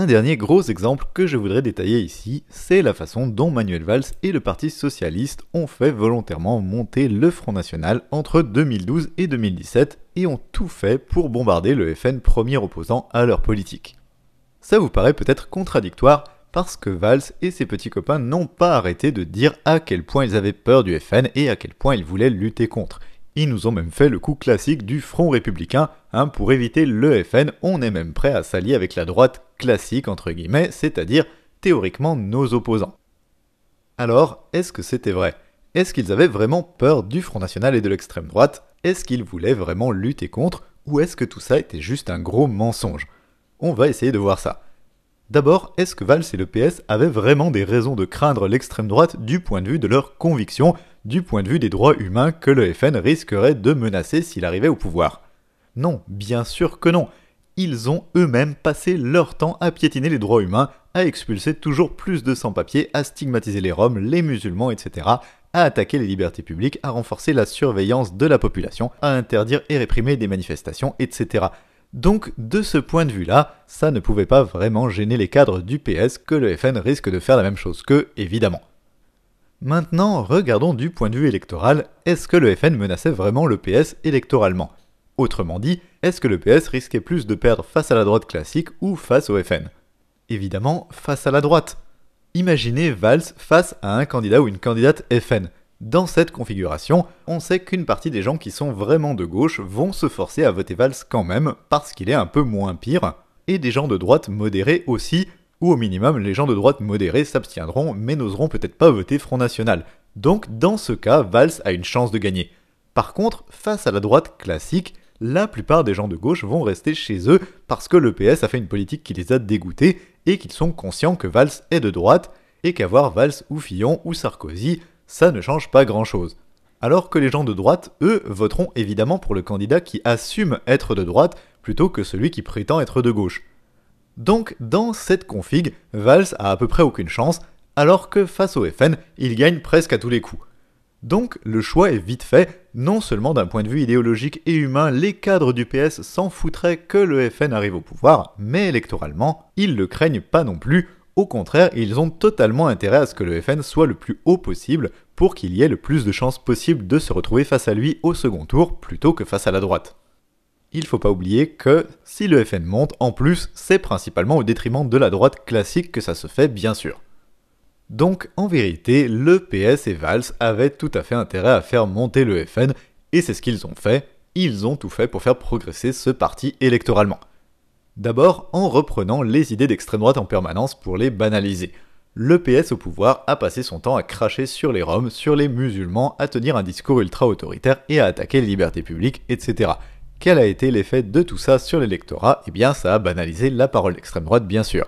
Un dernier gros exemple que je voudrais détailler ici, c'est la façon dont Manuel Valls et le Parti socialiste ont fait volontairement monter le Front National entre 2012 et 2017 et ont tout fait pour bombarder le FN premier opposant à leur politique. Ça vous paraît peut-être contradictoire parce que Valls et ses petits copains n'ont pas arrêté de dire à quel point ils avaient peur du FN et à quel point ils voulaient lutter contre. Ils nous ont même fait le coup classique du Front républicain, hein, pour éviter le FN, on est même prêt à s'allier avec la droite classique, entre guillemets, c'est-à-dire théoriquement nos opposants. Alors, est-ce que c'était vrai? Est-ce qu'ils avaient vraiment peur du Front National et de l'extrême droite? Est-ce qu'ils voulaient vraiment lutter contre? Ou est-ce que tout ça était juste un gros mensonge? On va essayer de voir ça. D'abord, est-ce que Valls et le PS avaient vraiment des raisons de craindre l'extrême droite du point de vue de leurs convictions du point de vue des droits humains que le FN risquerait de menacer s'il arrivait au pouvoir? Non, bien sûr que non. Ils ont eux-mêmes passé leur temps à piétiner les droits humains, à expulser toujours plus de sans-papiers, à stigmatiser les Roms, les musulmans, etc., à attaquer les libertés publiques, à renforcer la surveillance de la population, à interdire et réprimer des manifestations, etc. Donc, de ce point de vue-là, ça ne pouvait pas vraiment gêner les cadres du PS que le FN risque de faire la même chose qu'eux, évidemment. Maintenant, regardons du point de vue électoral, est-ce que le FN menaçait vraiment le PS électoralement? Autrement dit, est-ce que le PS risquait plus de perdre face à la droite classique ou face au FN Évidemment, face à la droite. Imaginez Valls face à un candidat ou une candidate FN. Dans cette configuration, on sait qu'une partie des gens qui sont vraiment de gauche vont se forcer à voter Valls quand même parce qu'il est un peu moins pire, et des gens de droite modérés aussi ou au minimum les gens de droite modérés s'abstiendront mais n'oseront peut-être pas voter Front National. Donc dans ce cas, Valls a une chance de gagner. Par contre, face à la droite classique, la plupart des gens de gauche vont rester chez eux parce que le PS a fait une politique qui les a dégoûtés et qu'ils sont conscients que Valls est de droite et qu'avoir Valls ou Fillon ou Sarkozy, ça ne change pas grand-chose. Alors que les gens de droite, eux, voteront évidemment pour le candidat qui assume être de droite plutôt que celui qui prétend être de gauche. Donc dans cette config, Valls a à peu près aucune chance, alors que face au FN, il gagne presque à tous les coups. Donc le choix est vite fait, non seulement d'un point de vue idéologique et humain, les cadres du PS s'en foutraient que le FN arrive au pouvoir, mais électoralement, ils le craignent pas non plus, au contraire, ils ont totalement intérêt à ce que le FN soit le plus haut possible pour qu'il y ait le plus de chances possible de se retrouver face à lui au second tour plutôt que face à la droite il faut pas oublier que si le FN monte, en plus, c'est principalement au détriment de la droite classique que ça se fait, bien sûr. Donc, en vérité, le PS et Valls avaient tout à fait intérêt à faire monter le FN, et c'est ce qu'ils ont fait. Ils ont tout fait pour faire progresser ce parti électoralement. D'abord, en reprenant les idées d'extrême droite en permanence pour les banaliser. Le PS au pouvoir a passé son temps à cracher sur les Roms, sur les musulmans, à tenir un discours ultra autoritaire et à attaquer les libertés publiques, etc. Quel a été l'effet de tout ça sur l'électorat? Eh bien, ça a banalisé la parole d'extrême droite, bien sûr.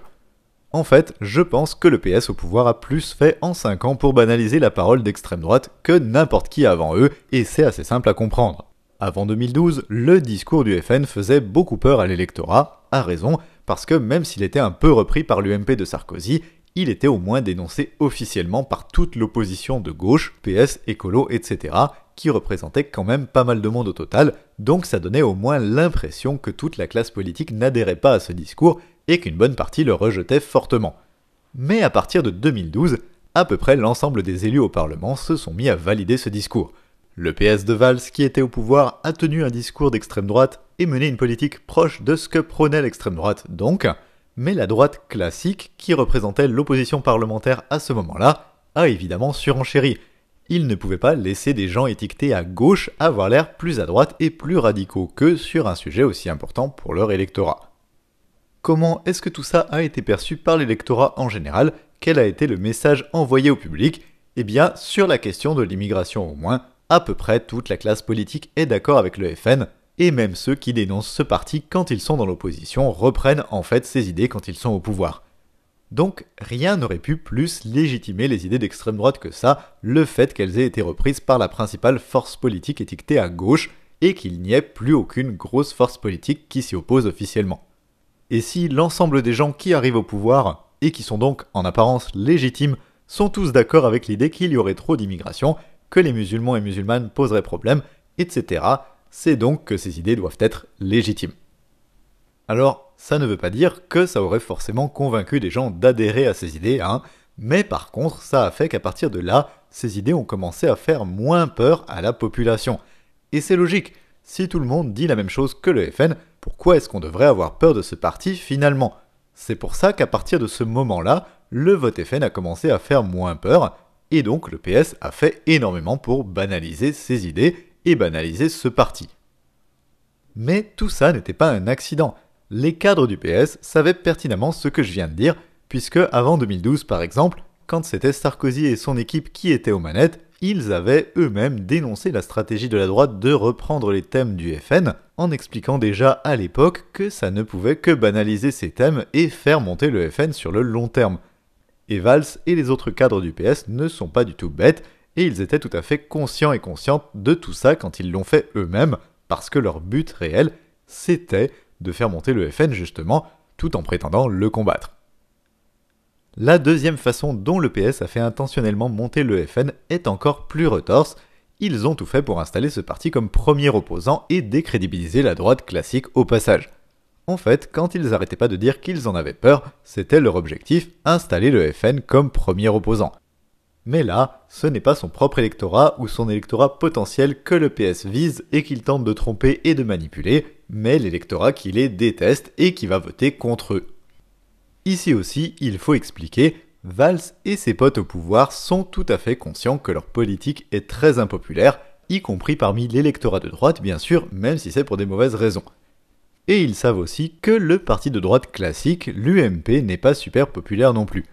En fait, je pense que le PS au pouvoir a plus fait en 5 ans pour banaliser la parole d'extrême droite que n'importe qui avant eux, et c'est assez simple à comprendre. Avant 2012, le discours du FN faisait beaucoup peur à l'électorat, à raison, parce que même s'il était un peu repris par l'UMP de Sarkozy, il était au moins dénoncé officiellement par toute l'opposition de gauche, PS, écolo, etc., qui représentait quand même pas mal de monde au total, donc ça donnait au moins l'impression que toute la classe politique n'adhérait pas à ce discours et qu'une bonne partie le rejetait fortement. Mais à partir de 2012, à peu près l'ensemble des élus au Parlement se sont mis à valider ce discours. Le PS de Valls, qui était au pouvoir, a tenu un discours d'extrême droite et mené une politique proche de ce que prônait l'extrême droite donc, mais la droite classique, qui représentait l'opposition parlementaire à ce moment-là, a évidemment surenchéri, il ne pouvait pas laisser des gens étiquetés à gauche avoir l'air plus à droite et plus radicaux qu'eux sur un sujet aussi important pour leur électorat. Comment est-ce que tout ça a été perçu par l'électorat en général? Quel a été le message envoyé au public? Eh bien, sur la question de l'immigration au moins, à peu près toute la classe politique est d'accord avec le FN, et même ceux qui dénoncent ce parti quand ils sont dans l'opposition reprennent en fait ces idées quand ils sont au pouvoir. Donc rien n'aurait pu plus légitimer les idées d'extrême droite que ça, le fait qu'elles aient été reprises par la principale force politique étiquetée à gauche, et qu'il n'y ait plus aucune grosse force politique qui s'y oppose officiellement. Et si l'ensemble des gens qui arrivent au pouvoir, et qui sont donc en apparence légitimes, sont tous d'accord avec l'idée qu'il y aurait trop d'immigration, que les musulmans et musulmanes poseraient problème, etc., c'est donc que ces idées doivent être légitimes. Alors, Ça ne veut pas dire que ça aurait forcément convaincu des gens d'adhérer à ces idées, hein, mais par contre, ça a fait qu'à partir de là, ces idées ont commencé à faire moins peur à la population. Et c'est logique, si tout le monde dit la même chose que le FN, pourquoi est-ce qu'on devrait avoir peur de ce parti finalement? C'est pour ça qu'à partir de ce moment-là, le vote FN a commencé à faire moins peur, et donc le PS a fait énormément pour banaliser ses idées et banaliser ce parti. Mais tout ça n'était pas un accident. Les cadres du PS savaient pertinemment ce que je viens de dire, puisque avant 2012 par exemple, quand c'était Sarkozy et son équipe qui étaient aux manettes, ils avaient eux-mêmes dénoncé la stratégie de la droite de reprendre les thèmes du FN, en expliquant déjà à l'époque que ça ne pouvait que banaliser ces thèmes et faire monter le FN sur le long terme. Et Valls et les autres cadres du PS ne sont pas du tout bêtes, et ils étaient tout à fait conscients et conscientes de tout ça quand ils l'ont fait eux-mêmes, parce que leur but réel, c'était de faire monter le FN justement, tout en prétendant le combattre. La deuxième façon dont le PS a fait intentionnellement monter le FN est encore plus retorse. Ils ont tout fait pour installer ce parti comme premier opposant et décrédibiliser la droite classique au passage. En fait, quand ils arrêtaient pas de dire qu'ils en avaient peur, c'était leur objectif, installer le FN comme premier opposant. Mais là, ce n'est pas son propre électorat ou son électorat potentiel que le PS vise et qu'il tente de tromper et de manipuler, mais l'électorat qui les déteste et qui va voter contre eux. Ici aussi, il faut expliquer, Valls et ses potes au pouvoir sont tout à fait conscients que leur politique est très impopulaire, y compris parmi l'électorat de droite bien sûr, même si c'est pour des mauvaises raisons. Et ils savent aussi que le parti de droite classique, l'UMP, n'est pas super populaire non plus.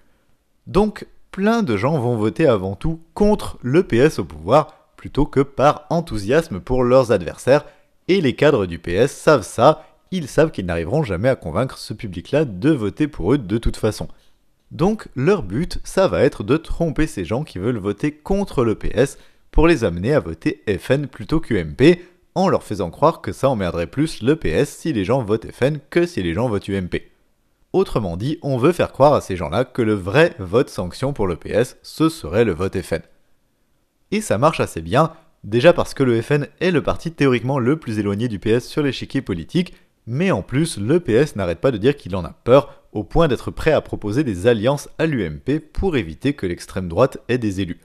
Donc, plein de gens vont voter avant tout contre le PS au pouvoir, plutôt que par enthousiasme pour leurs adversaires, et les cadres du PS savent ça ils savent qu'ils n'arriveront jamais à convaincre ce public-là de voter pour eux de toute façon. Donc leur but, ça va être de tromper ces gens qui veulent voter contre le PS pour les amener à voter FN plutôt qu'UMP, en leur faisant croire que ça emmerderait plus le PS si les gens votent FN que si les gens votent UMP. Autrement dit, on veut faire croire à ces gens-là que le vrai vote sanction pour le PS, ce serait le vote FN. Et ça marche assez bien, déjà parce que le FN est le parti théoriquement le plus éloigné du PS sur l'échiquier politique, mais en plus, le PS n'arrête pas de dire qu'il en a peur, au point d'être prêt à proposer des alliances à l'UMP pour éviter que l'extrême droite ait des élus.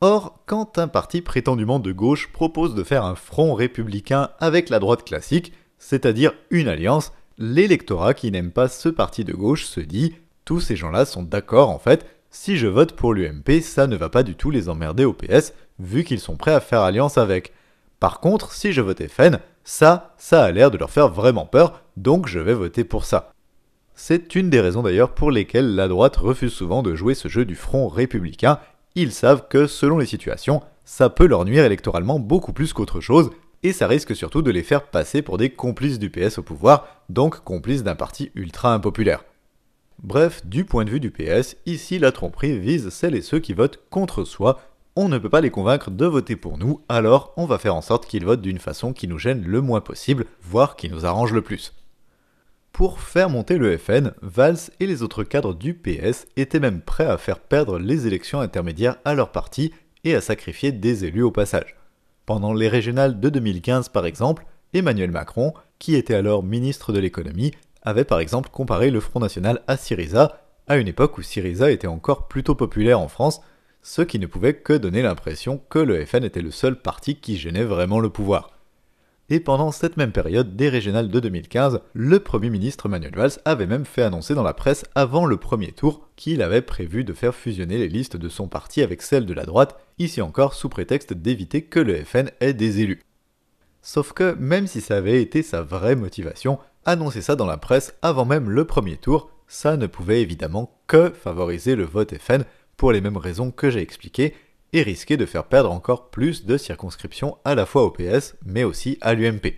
Or, quand un parti prétendument de gauche propose de faire un front républicain avec la droite classique, c'est-à-dire une alliance, l'électorat qui n'aime pas ce parti de gauche se dit tous ces gens-là sont d'accord en fait, si je vote pour l'UMP, ça ne va pas du tout les emmerder au PS, vu qu'ils sont prêts à faire alliance avec. Par contre, si je vote FN, ça, ça a l'air de leur faire vraiment peur, donc je vais voter pour ça. C'est une des raisons d'ailleurs pour lesquelles la droite refuse souvent de jouer ce jeu du front républicain. Ils savent que, selon les situations, ça peut leur nuire électoralement beaucoup plus qu'autre chose, et ça risque surtout de les faire passer pour des complices du PS au pouvoir, donc complices d'un parti ultra impopulaire. Bref, du point de vue du PS, ici la tromperie vise celles et ceux qui votent contre soi on ne peut pas les convaincre de voter pour nous, alors on va faire en sorte qu'ils votent d'une façon qui nous gêne le moins possible, voire qui nous arrange le plus. Pour faire monter le FN, Valls et les autres cadres du PS étaient même prêts à faire perdre les élections intermédiaires à leur parti et à sacrifier des élus au passage. Pendant les régionales de 2015 par exemple, Emmanuel Macron, qui était alors ministre de l'économie, avait par exemple comparé le Front National à Syriza, à une époque où Syriza était encore plutôt populaire en France, ce qui ne pouvait que donner l'impression que le FN était le seul parti qui gênait vraiment le pouvoir. Et pendant cette même période des régionales de 2015, le Premier ministre Manuel Valls avait même fait annoncer dans la presse avant le premier tour qu'il avait prévu de faire fusionner les listes de son parti avec celles de la droite, ici encore sous prétexte d'éviter que le FN ait des élus. Sauf que même si ça avait été sa vraie motivation, annoncer ça dans la presse avant même le premier tour, ça ne pouvait évidemment que favoriser le vote FN pour les mêmes raisons que j'ai expliquées, et risquer de faire perdre encore plus de circonscriptions à la fois au PS, mais aussi à l'UMP.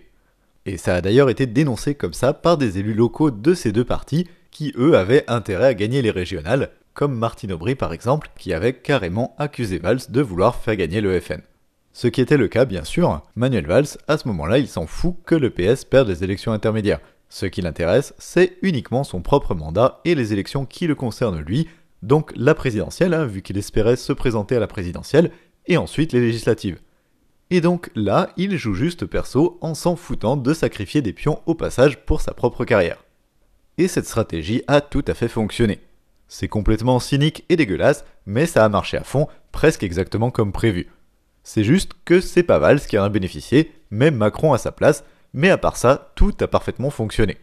Et ça a d'ailleurs été dénoncé comme ça par des élus locaux de ces deux partis, qui eux avaient intérêt à gagner les régionales, comme Martine Aubry par exemple, qui avait carrément accusé Valls de vouloir faire gagner le FN. Ce qui était le cas bien sûr, Manuel Valls, à ce moment-là, il s'en fout que le PS perde les élections intermédiaires. Ce qui l'intéresse, c'est uniquement son propre mandat et les élections qui le concernent lui, donc la présidentielle, hein, vu qu'il espérait se présenter à la présidentielle, et ensuite les législatives. Et donc là, il joue juste perso en s'en foutant de sacrifier des pions au passage pour sa propre carrière. et cette stratégie a tout à fait fonctionné. C'est complètement cynique et dégueulasse, mais ça a marché à fond, presque exactement comme prévu. C'est juste que c'est pas Valls qui en a bénéficié, même Macron à sa place, mais à part ça, tout a parfaitement fonctionné.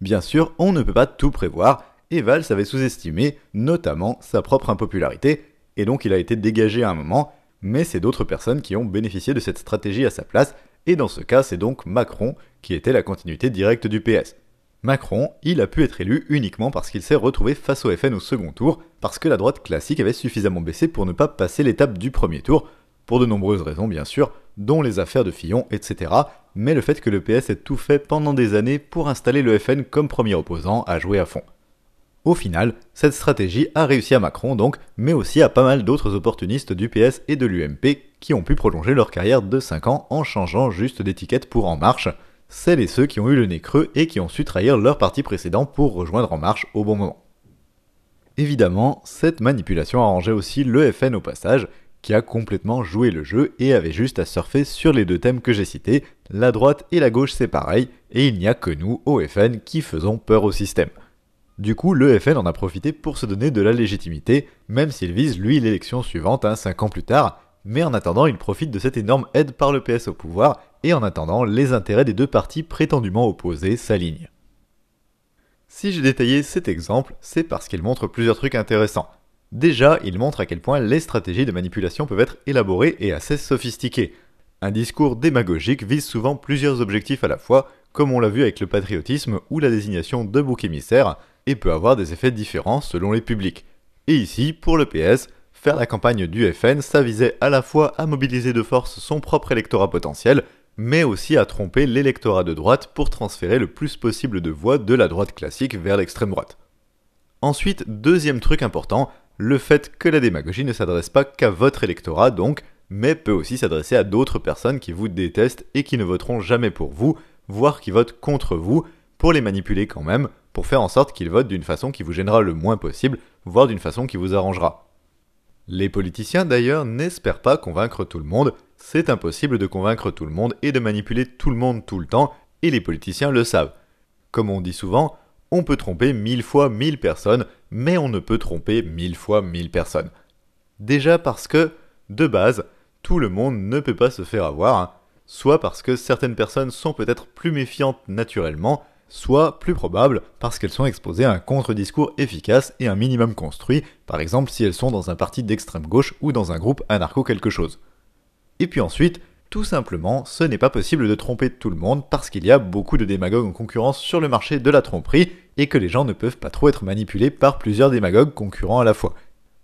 Bien sûr, on ne peut pas tout prévoir, et Valls avait sous-estimé notamment sa propre impopularité, et donc il a été dégagé à un moment, mais c'est d'autres personnes qui ont bénéficié de cette stratégie à sa place, et dans ce cas c'est donc Macron qui était la continuité directe du PS. Macron, il a pu être élu uniquement parce qu'il s'est retrouvé face au FN au second tour, parce que la droite classique avait suffisamment baissé pour ne pas passer l'étape du premier tour, pour de nombreuses raisons bien sûr, dont les affaires de Fillon, etc., mais le fait que le PS ait tout fait pendant des années pour installer le FN comme premier opposant a joué à fond. Au final, cette stratégie a réussi à Macron donc, mais aussi à pas mal d'autres opportunistes du PS et de l'UMP qui ont pu prolonger leur carrière de 5 ans en changeant juste d'étiquette pour En Marche, celles et ceux qui ont eu le nez creux et qui ont su trahir leur parti précédent pour rejoindre En Marche au bon moment. Évidemment, cette manipulation arrangeait aussi le FN au passage, qui a complètement joué le jeu et avait juste à surfer sur les deux thèmes que j'ai cités, la droite et la gauche c'est pareil, et il n'y a que nous, au FN, qui faisons peur au système. Du coup, le FN en a profité pour se donner de la légitimité, même s'il vise lui l'élection suivante, 5 hein, ans plus tard, mais en attendant, il profite de cette énorme aide par le PS au pouvoir, et en attendant, les intérêts des deux partis prétendument opposés s'alignent. Si j'ai détaillé cet exemple, c'est parce qu'il montre plusieurs trucs intéressants. Déjà, il montre à quel point les stratégies de manipulation peuvent être élaborées et assez sophistiquées. Un discours démagogique vise souvent plusieurs objectifs à la fois, comme on l'a vu avec le patriotisme ou la désignation de bouc émissaire, et peut avoir des effets différents selon les publics. Et ici, pour le PS, faire la campagne du FN, ça visait à la fois à mobiliser de force son propre électorat potentiel, mais aussi à tromper l'électorat de droite pour transférer le plus possible de voix de la droite classique vers l'extrême droite. Ensuite, deuxième truc important, le fait que la démagogie ne s'adresse pas qu'à votre électorat donc, mais peut aussi s'adresser à d'autres personnes qui vous détestent et qui ne voteront jamais pour vous, voire qui votent contre vous, pour les manipuler quand même, pour faire en sorte qu'ils votent d'une façon qui vous gênera le moins possible, voire d'une façon qui vous arrangera. Les politiciens d'ailleurs n'espèrent pas convaincre tout le monde, c'est impossible de convaincre tout le monde et de manipuler tout le monde tout le temps, et les politiciens le savent. Comme on dit souvent, on peut tromper mille fois mille personnes, mais on ne peut tromper mille fois mille personnes. Déjà parce que, de base, tout le monde ne peut pas se faire avoir, hein. soit parce que certaines personnes sont peut-être plus méfiantes naturellement, soit plus probable parce qu'elles sont exposées à un contre-discours efficace et un minimum construit, par exemple si elles sont dans un parti d'extrême gauche ou dans un groupe anarcho quelque chose. Et puis ensuite, tout simplement, ce n'est pas possible de tromper tout le monde parce qu'il y a beaucoup de démagogues en concurrence sur le marché de la tromperie et que les gens ne peuvent pas trop être manipulés par plusieurs démagogues concurrents à la fois.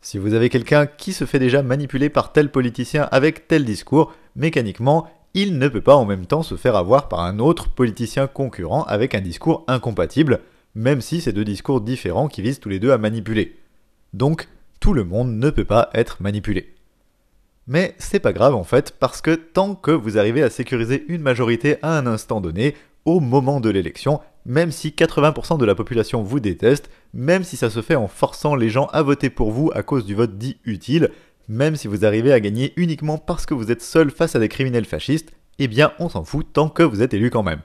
Si vous avez quelqu'un qui se fait déjà manipuler par tel politicien avec tel discours, mécaniquement, il ne peut pas en même temps se faire avoir par un autre politicien concurrent avec un discours incompatible, même si c'est deux discours différents qui visent tous les deux à manipuler. Donc, tout le monde ne peut pas être manipulé. Mais c'est pas grave en fait, parce que tant que vous arrivez à sécuriser une majorité à un instant donné, au moment de l'élection, même si 80% de la population vous déteste, même si ça se fait en forçant les gens à voter pour vous à cause du vote dit utile, même si vous arrivez à gagner uniquement parce que vous êtes seul face à des criminels fascistes, eh bien on s'en fout tant que vous êtes élu quand même.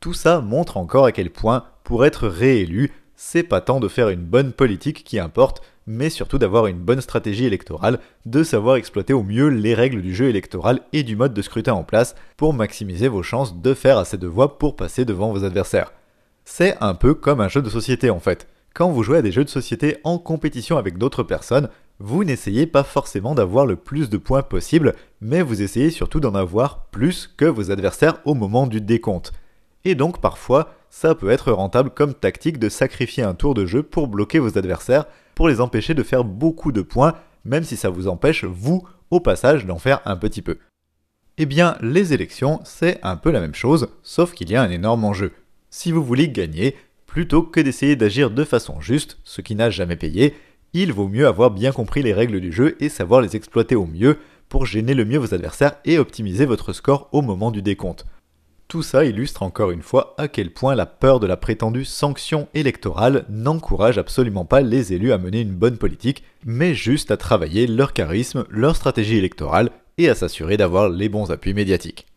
Tout ça montre encore à quel point, pour être réélu, c'est pas tant de faire une bonne politique qui importe, mais surtout d'avoir une bonne stratégie électorale, de savoir exploiter au mieux les règles du jeu électoral et du mode de scrutin en place pour maximiser vos chances de faire assez de voix pour passer devant vos adversaires. C'est un peu comme un jeu de société en fait. Quand vous jouez à des jeux de société en compétition avec d'autres personnes, vous n'essayez pas forcément d'avoir le plus de points possible, mais vous essayez surtout d'en avoir plus que vos adversaires au moment du décompte. Et donc parfois, ça peut être rentable comme tactique de sacrifier un tour de jeu pour bloquer vos adversaires pour les empêcher de faire beaucoup de points, même si ça vous empêche, vous, au passage, d'en faire un petit peu. Eh bien, les élections, c'est un peu la même chose, sauf qu'il y a un énorme enjeu. Si vous voulez gagner, plutôt que d'essayer d'agir de façon juste, ce qui n'a jamais payé, il vaut mieux avoir bien compris les règles du jeu et savoir les exploiter au mieux pour gêner le mieux vos adversaires et optimiser votre score au moment du décompte. Tout ça illustre encore une fois à quel point la peur de la prétendue sanction électorale n'encourage absolument pas les élus à mener une bonne politique, mais juste à travailler leur charisme, leur stratégie électorale et à s'assurer d'avoir les bons appuis médiatiques.